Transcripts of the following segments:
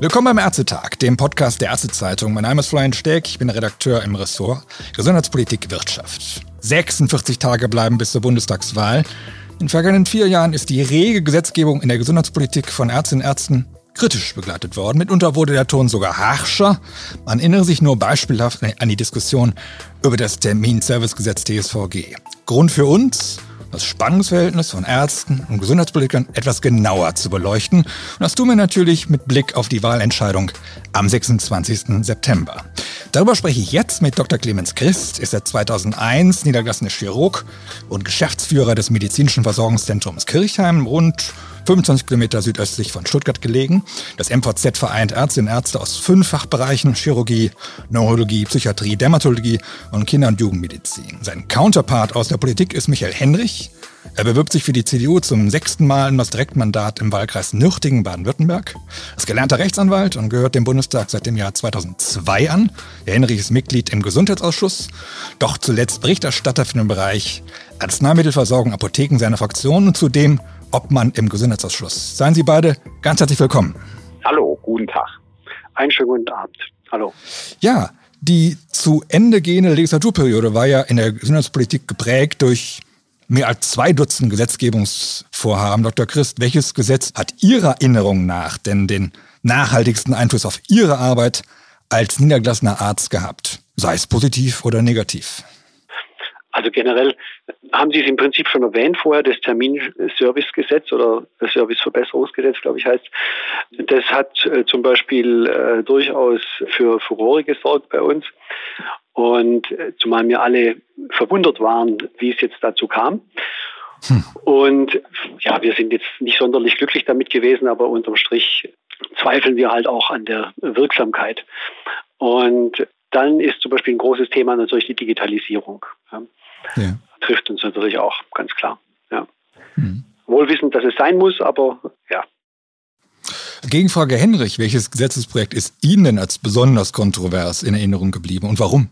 Willkommen beim Ärztetag, dem Podcast der Ärztezeitung. Mein Name ist Florian Steck, ich bin Redakteur im Ressort Gesundheitspolitik Wirtschaft. 46 Tage bleiben bis zur Bundestagswahl. In den vergangenen vier Jahren ist die rege Gesetzgebung in der Gesundheitspolitik von Ärztinnen und Ärzten kritisch begleitet worden. Mitunter wurde der Ton sogar harscher. Man erinnere sich nur beispielhaft an die Diskussion über das Terminservicegesetz TSVG. Grund für uns? Das Spannungsverhältnis von Ärzten und Gesundheitspolitikern etwas genauer zu beleuchten. Und das tun wir natürlich mit Blick auf die Wahlentscheidung am 26. September. Darüber spreche ich jetzt mit Dr. Clemens Christ, ist seit 2001 niedergelassener Chirurg und Geschäftsführer des Medizinischen Versorgungszentrums Kirchheim, rund 25 Kilometer südöstlich von Stuttgart gelegen. Das MVZ vereint Ärztinnen und Ärzte aus fünf Fachbereichen Chirurgie, Neurologie, Psychiatrie, Dermatologie und Kinder- und Jugendmedizin. Sein Counterpart aus der Politik ist Michael Henrich. Er bewirbt sich für die CDU zum sechsten Mal in das Direktmandat im Wahlkreis Nürtingen, Baden-Württemberg. Er ist gelernter Rechtsanwalt und gehört dem Bundestag seit dem Jahr 2002 an. Herr Henrich ist Mitglied im Gesundheitsausschuss, doch zuletzt Berichterstatter für den Bereich Arzneimittelversorgung, Apotheken seiner Fraktion und zudem Obmann im Gesundheitsausschuss. Seien Sie beide ganz herzlich willkommen. Hallo, guten Tag. Einen schönen guten Abend. Hallo. Ja, die zu Ende gehende Legislaturperiode war ja in der Gesundheitspolitik geprägt durch mehr als zwei Dutzend Gesetzgebungsvorhaben. Dr. Christ, welches Gesetz hat Ihrer Erinnerung nach denn den nachhaltigsten Einfluss auf Ihre Arbeit als niedergelassener Arzt gehabt? Sei es positiv oder negativ? Also generell haben Sie es im Prinzip schon erwähnt vorher, das Terminservicegesetz oder das Serviceverbesserungsgesetz, glaube ich, heißt. Das hat äh, zum Beispiel äh, durchaus für Furore gesorgt bei uns. Und äh, zumal wir alle verwundert waren, wie es jetzt dazu kam. Hm. Und ja, wir sind jetzt nicht sonderlich glücklich damit gewesen, aber unterm Strich zweifeln wir halt auch an der Wirksamkeit. Und dann ist zum Beispiel ein großes Thema natürlich die Digitalisierung. Ja. Trifft uns natürlich auch, ganz klar. Ja. Mhm. Wohl wissend, dass es sein muss, aber ja. Gegenfrage Henrich, welches Gesetzesprojekt ist Ihnen denn als besonders kontrovers in Erinnerung geblieben und warum?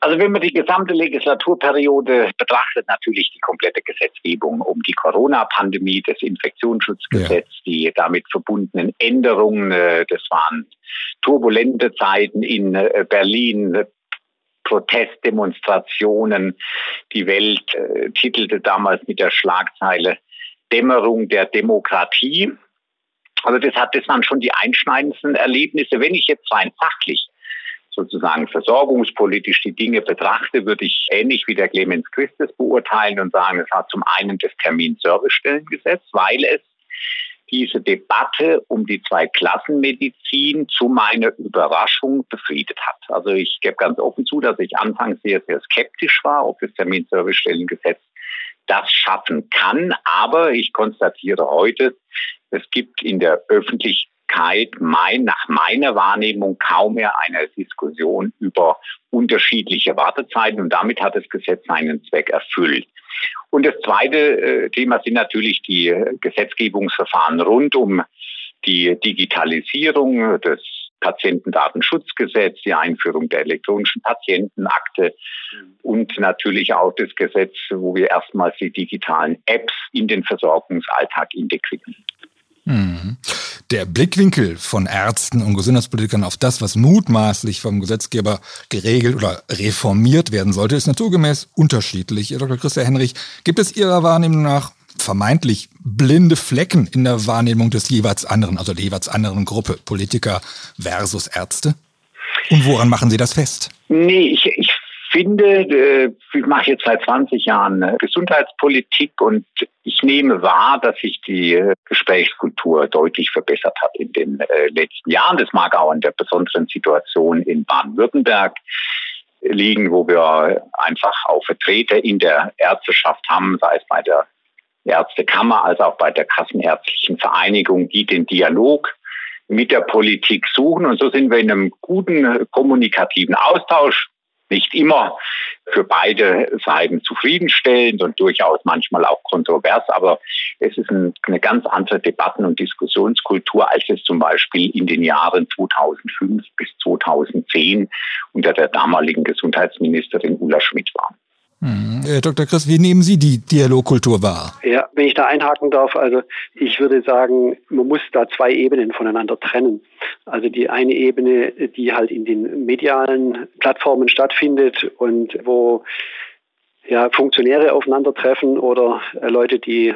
Also wenn man die gesamte Legislaturperiode betrachtet, natürlich die komplette Gesetzgebung um die Corona-Pandemie, das Infektionsschutzgesetz, ja. die damit verbundenen Änderungen, äh, das waren turbulente Zeiten in äh, Berlin, Protestdemonstrationen. Die Welt äh, titelte damals mit der Schlagzeile Dämmerung der Demokratie. Also das hat das waren schon die einschneidendsten Erlebnisse. Wenn ich jetzt rein fachlich sozusagen versorgungspolitisch die Dinge betrachte, würde ich ähnlich wie der Clemens Christus beurteilen und sagen, es hat zum einen das Terminservicestellengesetz, weil es diese Debatte um die Zwei-Klassen-Medizin zu meiner Überraschung befriedet hat. Also ich gebe ganz offen zu, dass ich anfangs sehr, sehr skeptisch war, ob das Terminservicestellengesetz das schaffen kann. Aber ich konstatiere heute, es gibt in der Öffentlichkeit mein, nach meiner Wahrnehmung kaum mehr eine Diskussion über unterschiedliche Wartezeiten und damit hat das Gesetz seinen Zweck erfüllt. Und das zweite äh, Thema sind natürlich die Gesetzgebungsverfahren rund um die Digitalisierung des Patientendatenschutzgesetz, die Einführung der elektronischen Patientenakte und natürlich auch das Gesetz, wo wir erstmals die digitalen Apps in den Versorgungsalltag integrieren. Mhm. Der Blickwinkel von Ärzten und Gesundheitspolitikern auf das, was mutmaßlich vom Gesetzgeber geregelt oder reformiert werden sollte, ist naturgemäß unterschiedlich. Herr Dr. Christa Henrich, gibt es Ihrer Wahrnehmung nach vermeintlich blinde Flecken in der Wahrnehmung des jeweils anderen, also der jeweils anderen Gruppe, Politiker versus Ärzte? Und woran machen Sie das fest? Nee, ich, finde, äh, ich mache jetzt seit 20 Jahren äh, Gesundheitspolitik und ich nehme wahr, dass sich die äh, Gesprächskultur deutlich verbessert hat in den letzten Jahren. Das mag auch an der besonderen Situation in Baden-Württemberg liegen, wo wir einfach auch Vertreter in der Ärzteschaft haben, sei es bei der Ärztekammer als auch bei der Kassenärztlichen Vereinigung, die den Dialog mit der Politik suchen. Und so sind wir in einem guten kommunikativen Austausch nicht immer für beide Seiten zufriedenstellend und durchaus manchmal auch kontrovers, aber es ist eine ganz andere Debatten- und Diskussionskultur, als es zum Beispiel in den Jahren 2005 bis 2010 unter der damaligen Gesundheitsministerin Ulla Schmidt war. Hm. Herr Dr. Chris, wie nehmen Sie die Dialogkultur wahr? Ja, wenn ich da einhaken darf, also ich würde sagen, man muss da zwei Ebenen voneinander trennen. Also die eine Ebene, die halt in den medialen Plattformen stattfindet und wo ja, Funktionäre aufeinandertreffen oder äh, Leute, die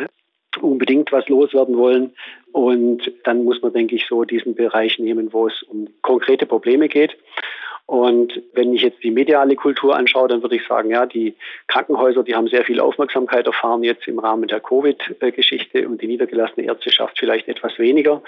unbedingt was loswerden wollen. Und dann muss man, denke ich, so diesen Bereich nehmen, wo es um konkrete Probleme geht. Und wenn ich jetzt die mediale Kultur anschaue, dann würde ich sagen, ja, die Krankenhäuser, die haben sehr viel Aufmerksamkeit erfahren jetzt im Rahmen der Covid-Geschichte und die niedergelassene Ärzteschaft vielleicht etwas weniger.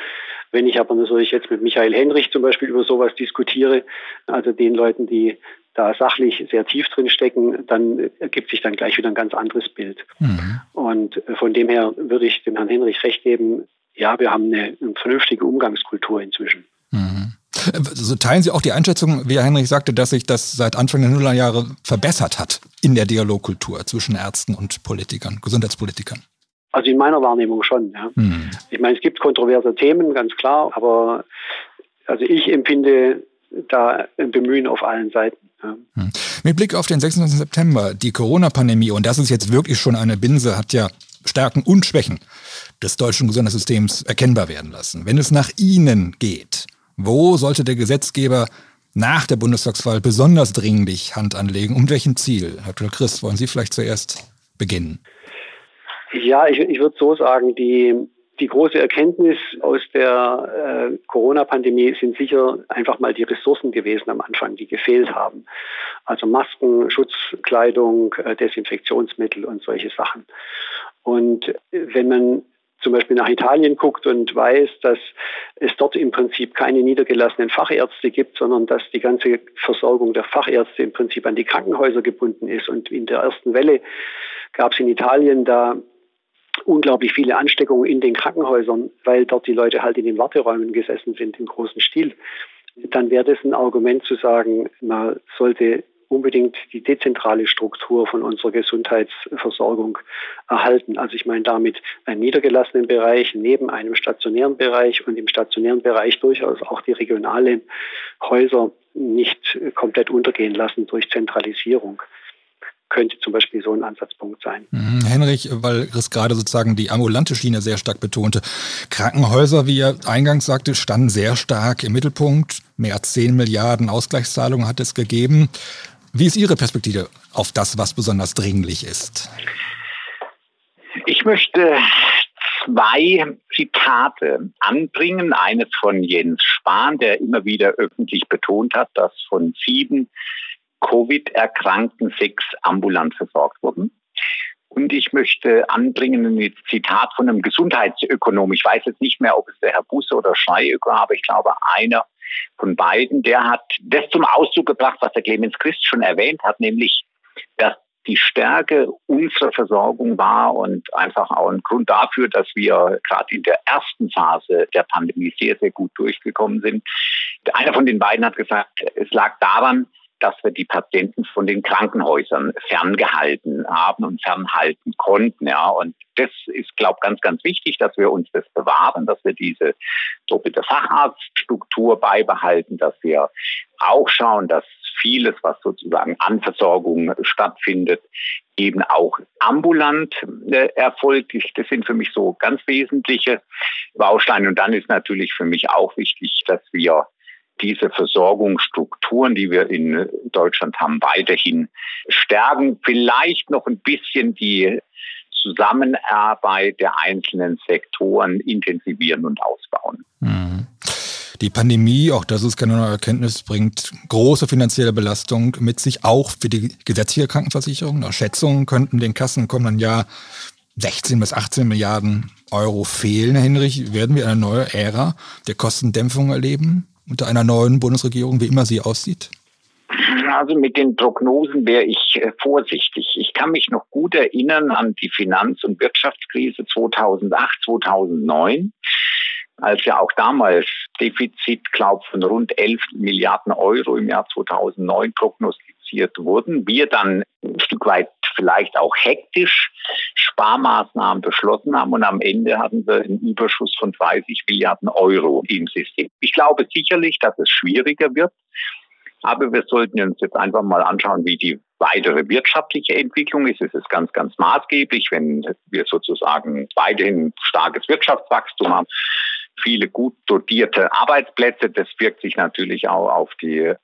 Wenn ich aber natürlich jetzt mit Michael Henrich zum Beispiel über sowas diskutiere, also den Leuten, die da sachlich sehr tief drin stecken, dann ergibt sich dann gleich wieder ein ganz anderes Bild. Mhm. Und von dem her würde ich dem Herrn Henrich recht geben, ja, wir haben eine, eine vernünftige Umgangskultur inzwischen. Mhm. So teilen Sie auch die Einschätzung, wie Herr Henrich sagte, dass sich das seit Anfang der Nullerjahre verbessert hat in der Dialogkultur zwischen Ärzten und Politikern, Gesundheitspolitikern? Also in meiner Wahrnehmung schon. Ja. Hm. Ich meine, es gibt kontroverse Themen, ganz klar, aber also ich empfinde da ein Bemühen auf allen Seiten. Ja. Hm. Mit Blick auf den 26. September, die Corona-Pandemie, und das ist jetzt wirklich schon eine Binse, hat ja Stärken und Schwächen des deutschen Gesundheitssystems erkennbar werden lassen. Wenn es nach Ihnen geht, wo sollte der Gesetzgeber nach der Bundestagswahl besonders dringlich Hand anlegen? Um welchen Ziel? Herr Dr. Christ, wollen Sie vielleicht zuerst beginnen? Ja, ich, ich würde so sagen, die, die große Erkenntnis aus der äh, Corona-Pandemie sind sicher einfach mal die Ressourcen gewesen am Anfang, die gefehlt haben. Also Masken, Schutzkleidung, äh, Desinfektionsmittel und solche Sachen. Und wenn man zum Beispiel nach Italien guckt und weiß, dass es dort im Prinzip keine niedergelassenen Fachärzte gibt, sondern dass die ganze Versorgung der Fachärzte im Prinzip an die Krankenhäuser gebunden ist. Und in der ersten Welle gab es in Italien da unglaublich viele Ansteckungen in den Krankenhäusern, weil dort die Leute halt in den Warteräumen gesessen sind im großen Stil. Dann wäre das ein Argument zu sagen, man sollte unbedingt die dezentrale Struktur von unserer Gesundheitsversorgung erhalten. Also ich meine damit einen niedergelassenen Bereich neben einem stationären Bereich und im stationären Bereich durchaus auch die regionalen Häuser nicht komplett untergehen lassen durch Zentralisierung könnte zum Beispiel so ein Ansatzpunkt sein. Mhm. Henrich, weil Chris gerade sozusagen die ambulante Schiene sehr stark betonte. Krankenhäuser, wie er eingangs sagte, standen sehr stark im Mittelpunkt. Mehr als 10 Milliarden Ausgleichszahlungen hat es gegeben. Wie ist Ihre Perspektive auf das, was besonders dringlich ist? Ich möchte zwei Zitate anbringen. Eines von Jens Spahn, der immer wieder öffentlich betont hat, dass von sieben Covid-Erkrankten sechs ambulant versorgt wurden. Und ich möchte anbringen ein Zitat von einem Gesundheitsökonom. Ich weiß jetzt nicht mehr, ob es der Herr Busse oder Schreiöko war, aber ich glaube, einer von beiden, der hat das zum Ausdruck gebracht, was der Clemens Christ schon erwähnt hat, nämlich, dass die Stärke unserer Versorgung war und einfach auch ein Grund dafür, dass wir gerade in der ersten Phase der Pandemie sehr, sehr gut durchgekommen sind. Einer von den beiden hat gesagt, es lag daran, dass wir die Patienten von den Krankenhäusern ferngehalten haben und fernhalten konnten. Ja. Und das ist, glaube ich, ganz, ganz wichtig, dass wir uns das bewahren, dass wir diese doppelte Facharztstruktur beibehalten, dass wir auch schauen, dass vieles, was sozusagen an Versorgung stattfindet, eben auch ambulant äh, erfolgt. Das sind für mich so ganz wesentliche Bausteine. Und dann ist natürlich für mich auch wichtig, dass wir diese Versorgungsstrukturen, die wir in Deutschland haben, weiterhin stärken. Vielleicht noch ein bisschen die Zusammenarbeit der einzelnen Sektoren intensivieren und ausbauen. Mhm. Die Pandemie, auch das ist keine neue Erkenntnis, bringt große finanzielle Belastung mit sich, auch für die gesetzliche Krankenversicherung. Nach Schätzungen könnten den Kassen kommen Jahr 16 bis 18 Milliarden Euro fehlen, Herr Hinrich. Werden wir eine neue Ära der Kostendämpfung erleben? Unter einer neuen Bundesregierung, wie immer sie aussieht? Also mit den Prognosen wäre ich äh, vorsichtig. Ich kann mich noch gut erinnern an die Finanz- und Wirtschaftskrise 2008, 2009 als ja auch damals Defizit, glaube von rund 11 Milliarden Euro im Jahr 2009 prognostiziert wurden. Wir dann ein Stück weit vielleicht auch hektisch Sparmaßnahmen beschlossen haben und am Ende hatten wir einen Überschuss von 30 Milliarden Euro im System. Ich glaube sicherlich, dass es schwieriger wird, aber wir sollten uns jetzt einfach mal anschauen, wie die weitere wirtschaftliche Entwicklung ist. Es ist ganz, ganz maßgeblich, wenn wir sozusagen weiterhin starkes Wirtschaftswachstum haben, viele gut dotierte Arbeitsplätze. Das wirkt sich natürlich auch auf die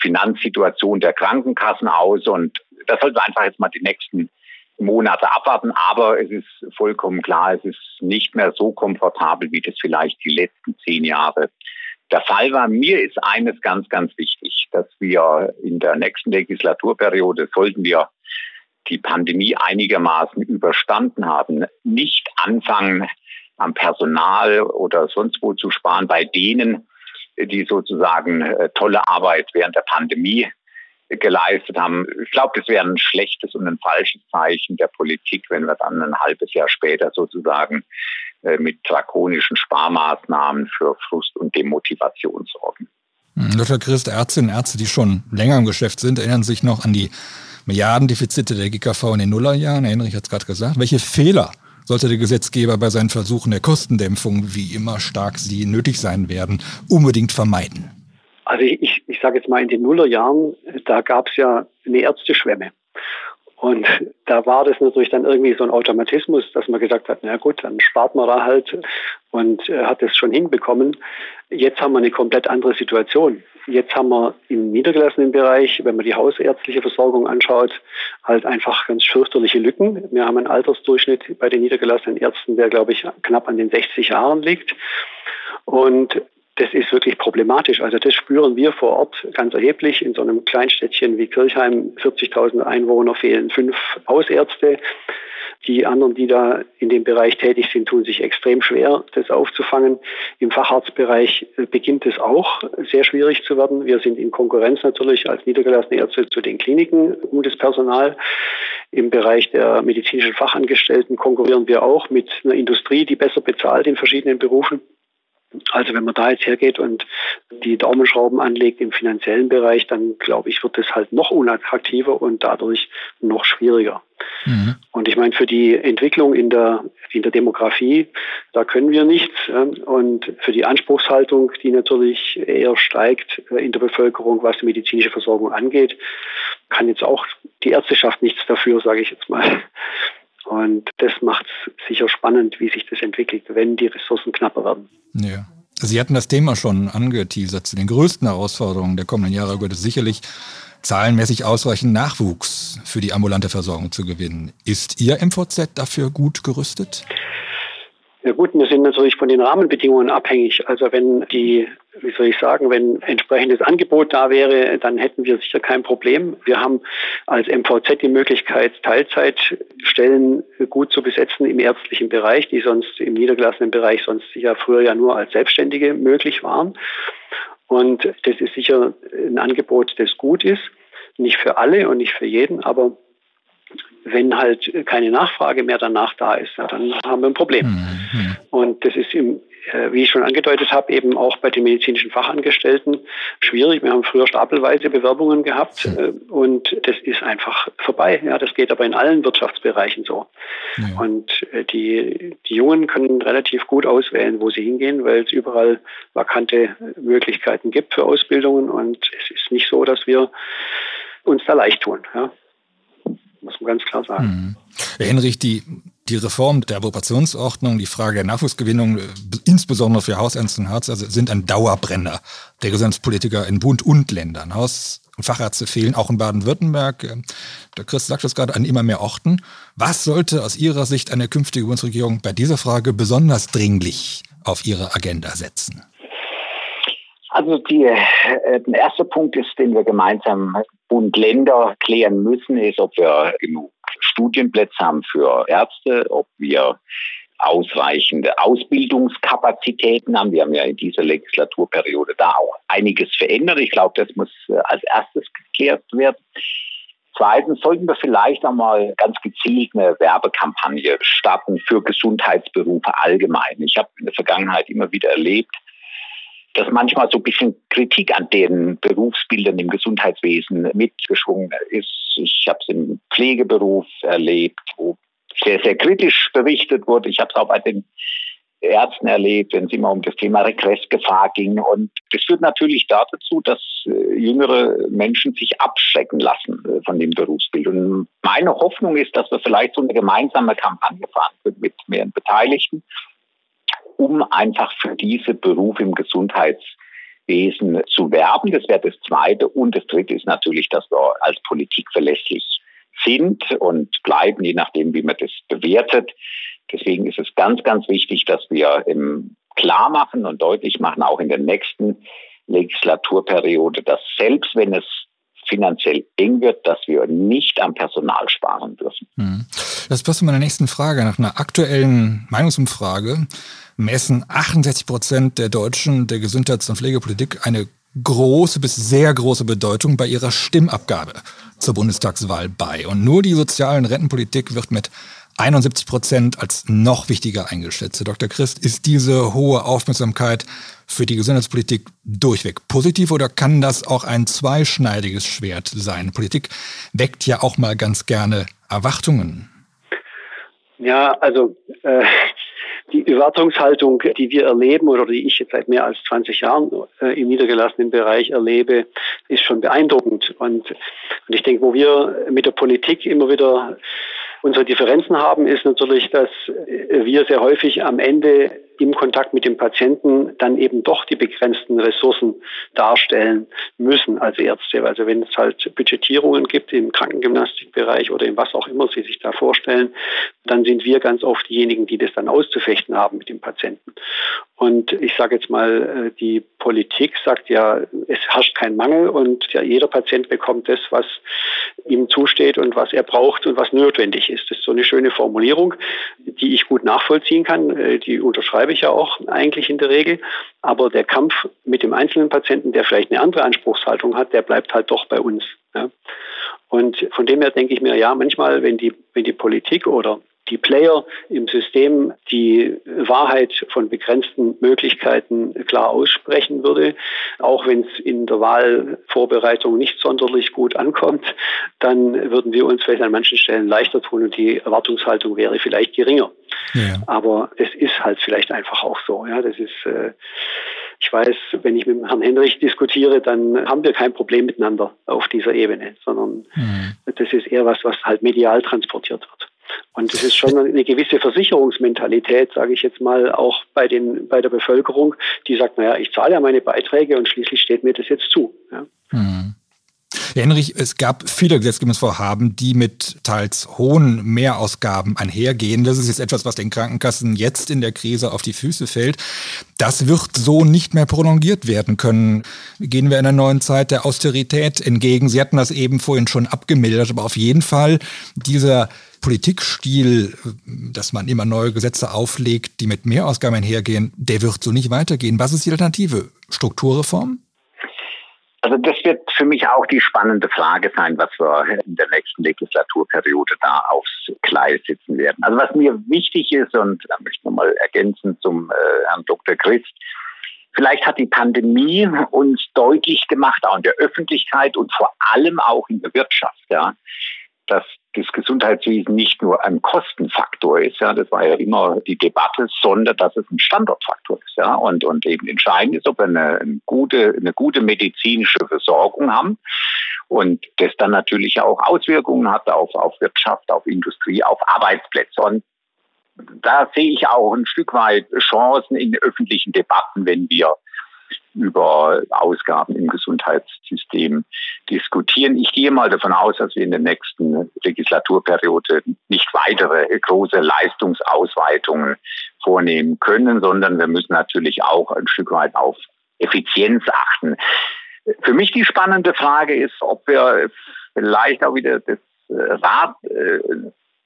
Finanzsituation der Krankenkassen aus. Und das sollten wir einfach jetzt mal die nächsten Monate abwarten. Aber es ist vollkommen klar, es ist nicht mehr so komfortabel, wie das vielleicht die letzten zehn Jahre der Fall war. Mir ist eines ganz, ganz wichtig, dass wir in der nächsten Legislaturperiode sollten wir die Pandemie einigermaßen überstanden haben, nicht anfangen, am Personal oder sonst wo zu sparen bei denen, die sozusagen äh, tolle Arbeit während der Pandemie geleistet haben. Ich glaube, das wäre ein schlechtes und ein falsches Zeichen der Politik, wenn wir dann ein halbes Jahr später sozusagen äh, mit drakonischen Sparmaßnahmen für Frust und Demotivation sorgen. Hm, Dr. Christ, Ärztinnen und Ärzte, die schon länger im Geschäft sind, erinnern sich noch an die Milliardendefizite der GKV in den Nullerjahren. Heinrich hat es gerade gesagt. Welche Fehler sollte der Gesetzgeber bei seinen Versuchen der Kostendämpfung, wie immer stark sie nötig sein werden, unbedingt vermeiden? Also ich, ich sage jetzt mal, in den Nullerjahren, da gab es ja eine Ärzteschwemme. Und da war das natürlich dann irgendwie so ein Automatismus, dass man gesagt hat, na gut, dann spart man da halt und äh, hat es schon hinbekommen. Jetzt haben wir eine komplett andere Situation. Jetzt haben wir im niedergelassenen Bereich, wenn man die hausärztliche Versorgung anschaut, halt einfach ganz fürchterliche Lücken. Wir haben einen Altersdurchschnitt bei den niedergelassenen Ärzten, der, glaube ich, knapp an den 60 Jahren liegt. Und das ist wirklich problematisch. Also das spüren wir vor Ort ganz erheblich. In so einem Kleinstädtchen wie Kirchheim, 40.000 Einwohner, fehlen fünf Hausärzte. Die anderen, die da in dem Bereich tätig sind, tun sich extrem schwer, das aufzufangen. Im Facharztbereich beginnt es auch sehr schwierig zu werden. Wir sind in Konkurrenz natürlich als niedergelassene Ärzte zu den Kliniken um das Personal. Im Bereich der medizinischen Fachangestellten konkurrieren wir auch mit einer Industrie, die besser bezahlt in verschiedenen Berufen. Also wenn man da jetzt hergeht und die Daumenschrauben anlegt im finanziellen Bereich, dann glaube ich, wird es halt noch unattraktiver und dadurch noch schwieriger. Mhm. Und ich meine, für die Entwicklung in der, in der Demografie, da können wir nichts. Und für die Anspruchshaltung, die natürlich eher steigt äh, in der Bevölkerung, was die medizinische Versorgung angeht, kann jetzt auch die Ärzteschaft nichts dafür, sage ich jetzt mal. Und das macht es sicher spannend, wie sich das entwickelt, wenn die Ressourcen knapper werden. Ja. Sie hatten das Thema schon angeteasert. Zu den größten Herausforderungen der kommenden Jahre gehört es sicherlich, zahlenmäßig ausreichend Nachwuchs für die ambulante Versorgung zu gewinnen. Ist Ihr MVZ dafür gut gerüstet? Ja gut, wir sind natürlich von den Rahmenbedingungen abhängig. Also wenn die, wie soll ich sagen, wenn entsprechendes Angebot da wäre, dann hätten wir sicher kein Problem. Wir haben als MVZ die Möglichkeit, Teilzeitstellen gut zu besetzen im ärztlichen Bereich, die sonst im niedergelassenen Bereich sonst sicher früher ja nur als Selbstständige möglich waren. Und das ist sicher ein Angebot, das gut ist. Nicht für alle und nicht für jeden, aber wenn halt keine Nachfrage mehr danach da ist, dann haben wir ein Problem. Mhm. Und das ist im, äh, wie ich schon angedeutet habe, eben auch bei den medizinischen Fachangestellten schwierig. Wir haben früher stapelweise Bewerbungen gehabt mhm. und das ist einfach vorbei. Ja, das geht aber in allen Wirtschaftsbereichen so. Ja. Und äh, die, die Jungen können relativ gut auswählen, wo sie hingehen, weil es überall vakante Möglichkeiten gibt für Ausbildungen und es ist nicht so, dass wir uns da leicht tun. Ja muss man ganz klar sagen. Mhm. Henrich, die, die Reform der Approbationsordnung, die Frage der Nachwuchsgewinnung, äh, insbesondere für Hausärzte und Hausärzte, sind ein Dauerbrenner der Gesundheitspolitiker in Bund und Ländern. Haus- und Fachärzte fehlen auch in Baden-Württemberg. Äh, der Chris sagt das gerade an immer mehr Orten. Was sollte aus Ihrer Sicht eine künftige Bundesregierung bei dieser Frage besonders dringlich auf ihre Agenda setzen? Also die, äh, der erste Punkt ist, den wir gemeinsam Bund Länder klären müssen, ist, ob wir genug Studienplätze haben für Ärzte, ob wir ausreichende Ausbildungskapazitäten haben. Wir haben ja in dieser Legislaturperiode da auch einiges verändert. Ich glaube, das muss äh, als erstes geklärt werden. Zweitens sollten wir vielleicht einmal ganz gezielt eine Werbekampagne starten für Gesundheitsberufe allgemein. Ich habe in der Vergangenheit immer wieder erlebt, dass manchmal so ein bisschen Kritik an den Berufsbildern im Gesundheitswesen mitgeschwungen ist. Ich habe es im Pflegeberuf erlebt, wo sehr, sehr kritisch berichtet wurde. Ich habe es auch bei den Ärzten erlebt, wenn es immer um das Thema Regressgefahr ging. Und das führt natürlich dazu, dass äh, jüngere Menschen sich abschrecken lassen äh, von dem Berufsbild. Und meine Hoffnung ist, dass wir vielleicht so eine gemeinsame Kampagne fahren können mit mehreren Beteiligten, um einfach für diese Berufe im Gesundheitswesen zu werben. Das wäre das Zweite. Und das Dritte ist natürlich, dass wir als Politik verlässlich sind und bleiben, je nachdem, wie man das bewertet. Deswegen ist es ganz, ganz wichtig, dass wir klar machen und deutlich machen, auch in der nächsten Legislaturperiode, dass selbst wenn es finanziell eng wird, dass wir nicht am Personal sparen dürfen. Hm. Das passt zu meiner nächsten Frage. Nach einer aktuellen Meinungsumfrage messen 68 Prozent der Deutschen der Gesundheits- und Pflegepolitik eine große bis sehr große Bedeutung bei ihrer Stimmabgabe zur Bundestagswahl bei. Und nur die sozialen Rentenpolitik wird mit 71 Prozent als noch wichtiger eingeschätzt. Dr. Christ, ist diese hohe Aufmerksamkeit für die Gesundheitspolitik durchweg positiv oder kann das auch ein zweischneidiges Schwert sein? Politik weckt ja auch mal ganz gerne Erwartungen. Ja, also äh, die Erwartungshaltung, die wir erleben oder die ich jetzt seit mehr als 20 Jahren äh, im niedergelassenen Bereich erlebe, ist schon beeindruckend. Und, und ich denke, wo wir mit der Politik immer wieder unsere Differenzen haben, ist natürlich, dass wir sehr häufig am Ende im Kontakt mit dem Patienten dann eben doch die begrenzten Ressourcen darstellen müssen als Ärzte. Also wenn es halt Budgetierungen gibt im Krankengymnastikbereich oder in was auch immer Sie sich da vorstellen, dann sind wir ganz oft diejenigen, die das dann auszufechten haben mit dem Patienten. Und ich sage jetzt mal, äh, die Politik sagt ja, es herrscht kein Mangel und ja, jeder Patient bekommt das, was ihm zusteht und was er braucht und was notwendig ist. Das ist so eine schöne Formulierung, die ich gut nachvollziehen kann. Äh, die unterschreibe ich ja auch eigentlich in der Regel. Aber der Kampf mit dem einzelnen Patienten, der vielleicht eine andere Anspruchshaltung hat, der bleibt halt doch bei uns. Ja. Und von dem her denke ich mir, ja, manchmal, wenn die, wenn die Politik oder die Player im System die Wahrheit von begrenzten Möglichkeiten klar aussprechen würde, auch wenn es in der Wahlvorbereitung nicht sonderlich gut ankommt, dann würden wir uns vielleicht an manchen Stellen leichter tun und die Erwartungshaltung wäre vielleicht geringer. Ja. Aber es ist halt vielleicht einfach auch so. Ja, das ist, äh, ich weiß, wenn ich mit Herrn Henrich diskutiere, dann haben wir kein Problem miteinander auf dieser Ebene, sondern mhm. das ist eher was, was halt medial transportiert wird. Und es ist schon eine gewisse Versicherungsmentalität, sage ich jetzt mal, auch bei, den, bei der Bevölkerung, die sagt, naja, ich zahle ja meine Beiträge und schließlich steht mir das jetzt zu. Ja. Hm. Henrich, es gab viele Gesetzgebungsvorhaben, die mit teils hohen Mehrausgaben einhergehen. Das ist jetzt etwas, was den Krankenkassen jetzt in der Krise auf die Füße fällt. Das wird so nicht mehr prolongiert werden können. Gehen wir in einer neuen Zeit der Austerität entgegen. Sie hatten das eben vorhin schon abgemildert, aber auf jeden Fall dieser Politikstil, dass man immer neue Gesetze auflegt, die mit Mehrausgaben einhergehen, der wird so nicht weitergehen. Was ist die Alternative? Strukturreform? Also das wird für mich auch die spannende Frage sein, was wir in der nächsten Legislaturperiode da aufs Gleis sitzen werden. Also was mir wichtig ist, und da möchte ich nochmal ergänzen zum äh, Herrn Dr. Christ, Vielleicht hat die Pandemie uns deutlich gemacht, auch in der Öffentlichkeit und vor allem auch in der Wirtschaft, ja, dass das Gesundheitswesen nicht nur ein Kostenfaktor ist, ja, das war ja immer die Debatte, sondern dass es ein Standortfaktor ist, ja, und, und eben entscheidend ist, ob wir eine, eine gute, eine gute medizinische Versorgung haben und das dann natürlich auch Auswirkungen hat auf, auf Wirtschaft, auf Industrie, auf Arbeitsplätze. Und da sehe ich auch ein Stück weit Chancen in öffentlichen Debatten, wenn wir über Ausgaben im Gesundheitssystem diskutieren. Ich gehe mal davon aus, dass wir in der nächsten Legislaturperiode nicht weitere große Leistungsausweitungen vornehmen können, sondern wir müssen natürlich auch ein Stück weit auf Effizienz achten. Für mich die spannende Frage ist, ob wir vielleicht auch wieder das Rad äh,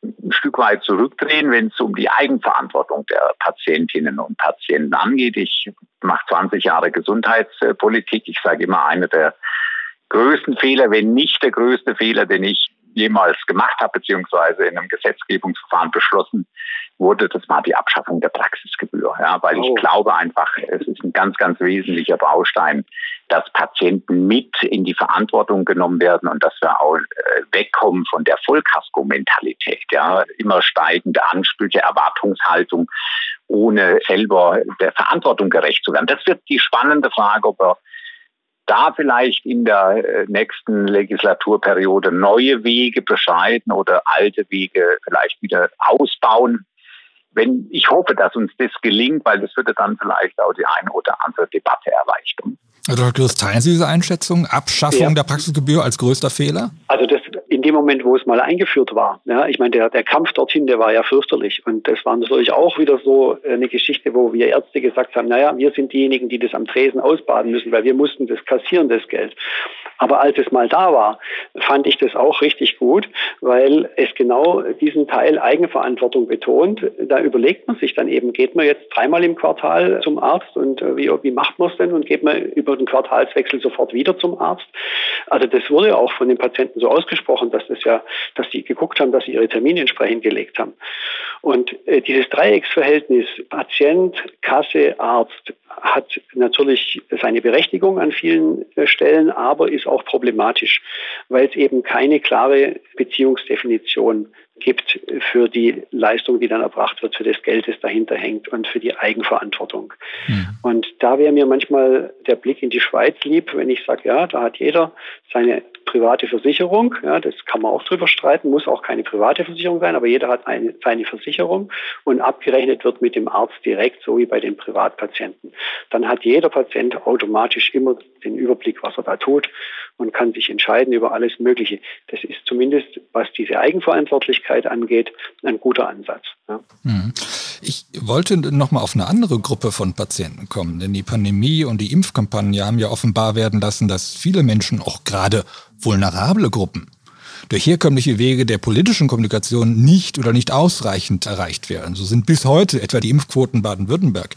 ein Stück weit zurückdrehen, wenn es um die Eigenverantwortung der Patientinnen und Patienten angeht. Ich mache 20 Jahre Gesundheitspolitik. Ich sage immer, einer der größten Fehler, wenn nicht der größte Fehler, den ich jemals gemacht habe, beziehungsweise in einem Gesetzgebungsverfahren beschlossen wurde, das war die Abschaffung der Praxisgebühr. Ja, weil oh. ich glaube einfach, es ist ein ganz, ganz wesentlicher Baustein, dass Patienten mit in die Verantwortung genommen werden und dass wir auch äh, wegkommen von der Vollkasko-Mentalität. Ja, immer steigende Ansprüche, Erwartungshaltung ohne selber der Verantwortung gerecht zu werden. Das wird die spannende Frage, ob er da vielleicht in der äh, nächsten Legislaturperiode neue Wege beschreiten oder alte Wege vielleicht wieder ausbauen. Wenn, ich hoffe, dass uns das gelingt, weil das würde dann vielleicht auch die eine oder andere Debatte erleichtern. Also Herr Christ, teilen Sie diese Einschätzung? Abschaffung ja. der Praxisgebühr als größter Fehler? Also das in dem Moment, wo es mal eingeführt war. Ja, ich meine, der, der Kampf dorthin, der war ja fürchterlich. Und das war natürlich auch wieder so eine Geschichte, wo wir Ärzte gesagt haben, naja, wir sind diejenigen, die das am Tresen ausbaden müssen, weil wir mussten das kassieren, das Geld. Aber als es mal da war, fand ich das auch richtig gut, weil es genau diesen Teil Eigenverantwortung betont. Da überlegt man sich dann eben, geht man jetzt dreimal im Quartal zum Arzt und äh, wie, wie macht man es denn und geht man über den Quartalswechsel sofort wieder zum Arzt? Also das wurde auch von den Patienten so ausgesprochen, dass das ja, dass die geguckt haben, dass sie ihre Termine entsprechend gelegt haben. Und äh, dieses Dreiecksverhältnis Patient, Kasse, Arzt hat natürlich seine Berechtigung an vielen äh, Stellen, aber ist auch problematisch, weil es eben keine klare Beziehungsdefinition gibt für die Leistung, die dann erbracht wird, für das Geld, das dahinter hängt und für die Eigenverantwortung. Mhm. Und da wäre mir manchmal der Blick in die Schweiz lieb, wenn ich sage, ja, da hat jeder seine private Versicherung. Ja, das kann man auch drüber streiten, muss auch keine private Versicherung sein, aber jeder hat eine, seine Versicherung und abgerechnet wird mit dem Arzt direkt, so wie bei den Privatpatienten. Dann hat jeder Patient automatisch immer den Überblick, was er da tut und kann sich entscheiden über alles Mögliche. Das ist zumindest, was diese Eigenverantwortlichkeit angeht, ein guter Ansatz. Ja. Mhm. Ich wollte noch mal auf eine andere Gruppe von Patienten kommen, denn die Pandemie und die Impfkampagne haben ja offenbar werden lassen, dass viele Menschen, auch gerade vulnerable Gruppen, durch herkömmliche Wege der politischen Kommunikation nicht oder nicht ausreichend erreicht werden. So sind bis heute etwa die Impfquoten Baden-Württemberg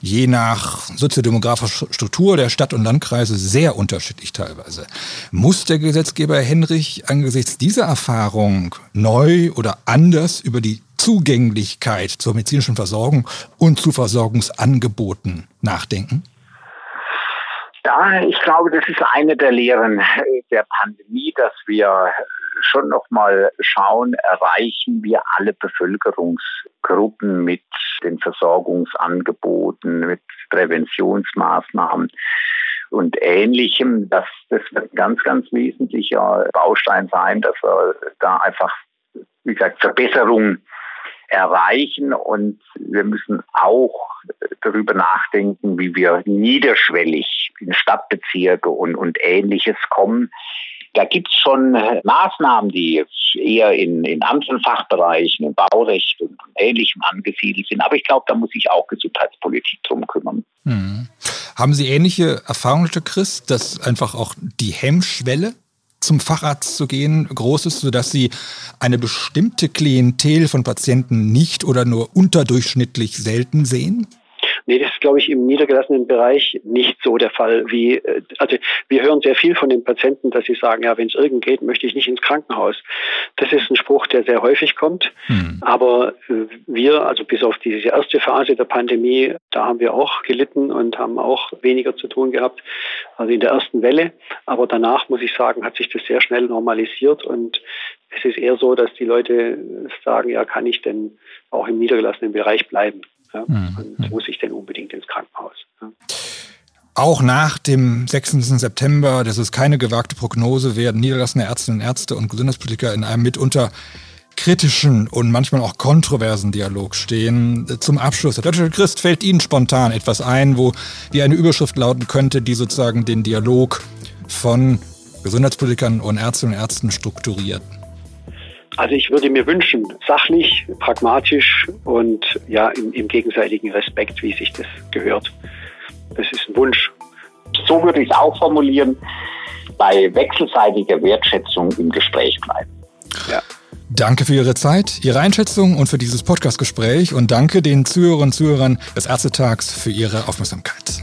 je nach soziodemografischer Struktur der Stadt- und Landkreise sehr unterschiedlich teilweise. Muss der Gesetzgeber Henrich angesichts dieser Erfahrung neu oder anders über die Zugänglichkeit zur medizinischen Versorgung und zu Versorgungsangeboten nachdenken? Ja, ich glaube, das ist eine der Lehren der Pandemie, dass wir schon noch mal schauen, erreichen wir alle Bevölkerungsgruppen mit den Versorgungsangeboten, mit Präventionsmaßnahmen und Ähnlichem. Das, das wird ein ganz, ganz wesentlicher Baustein sein, dass wir da einfach, wie gesagt, Verbesserungen erreichen und wir müssen auch darüber nachdenken, wie wir niederschwellig in Stadtbezirke und, und Ähnliches kommen. Da gibt es schon Maßnahmen, die eher in, in anderen Fachbereichen, im Baurecht und Ähnlichem angesiedelt sind. Aber ich glaube, da muss sich auch Gesundheitspolitik drum kümmern. Hm. Haben Sie ähnliche Erfahrungen, Chris, dass einfach auch die Hemmschwelle zum Facharzt zu gehen groß ist, sodass sie eine bestimmte Klientel von Patienten nicht oder nur unterdurchschnittlich selten sehen? Nee, das ist, glaube ich, im niedergelassenen Bereich nicht so der Fall. Wie, äh, also wir hören sehr viel von den Patienten, dass sie sagen, ja, wenn es irgend geht, möchte ich nicht ins Krankenhaus. Das ist ein Spruch, der sehr häufig kommt. Hm. Aber äh, wir, also bis auf diese erste Phase der Pandemie, da haben wir auch gelitten und haben auch weniger zu tun gehabt, also in der ersten Welle. Aber danach, muss ich sagen, hat sich das sehr schnell normalisiert und es ist eher so, dass die Leute sagen, ja, kann ich denn auch im niedergelassenen Bereich bleiben? Ja? Mhm. Und muss ich denn unbedingt ins Krankenhaus? Ja? Auch nach dem 6. September, das ist keine gewagte Prognose, werden niedergelassene Ärztinnen und Ärzte und Gesundheitspolitiker in einem mitunter kritischen und manchmal auch kontroversen Dialog stehen. Zum Abschluss, Herr Deutsche Christ, fällt Ihnen spontan etwas ein, wo wie eine Überschrift lauten könnte, die sozusagen den Dialog von Gesundheitspolitikern und Ärztinnen und Ärzten strukturiert? Also ich würde mir wünschen, sachlich, pragmatisch und ja im, im gegenseitigen Respekt, wie sich das gehört. Das ist ein Wunsch. So würde ich es auch formulieren, bei wechselseitiger Wertschätzung im Gespräch bleiben. Ja. Danke für Ihre Zeit, Ihre Einschätzung und für dieses Podcast-Gespräch und danke den Zuhörerinnen und Zuhörern des Ärztetags für Ihre Aufmerksamkeit.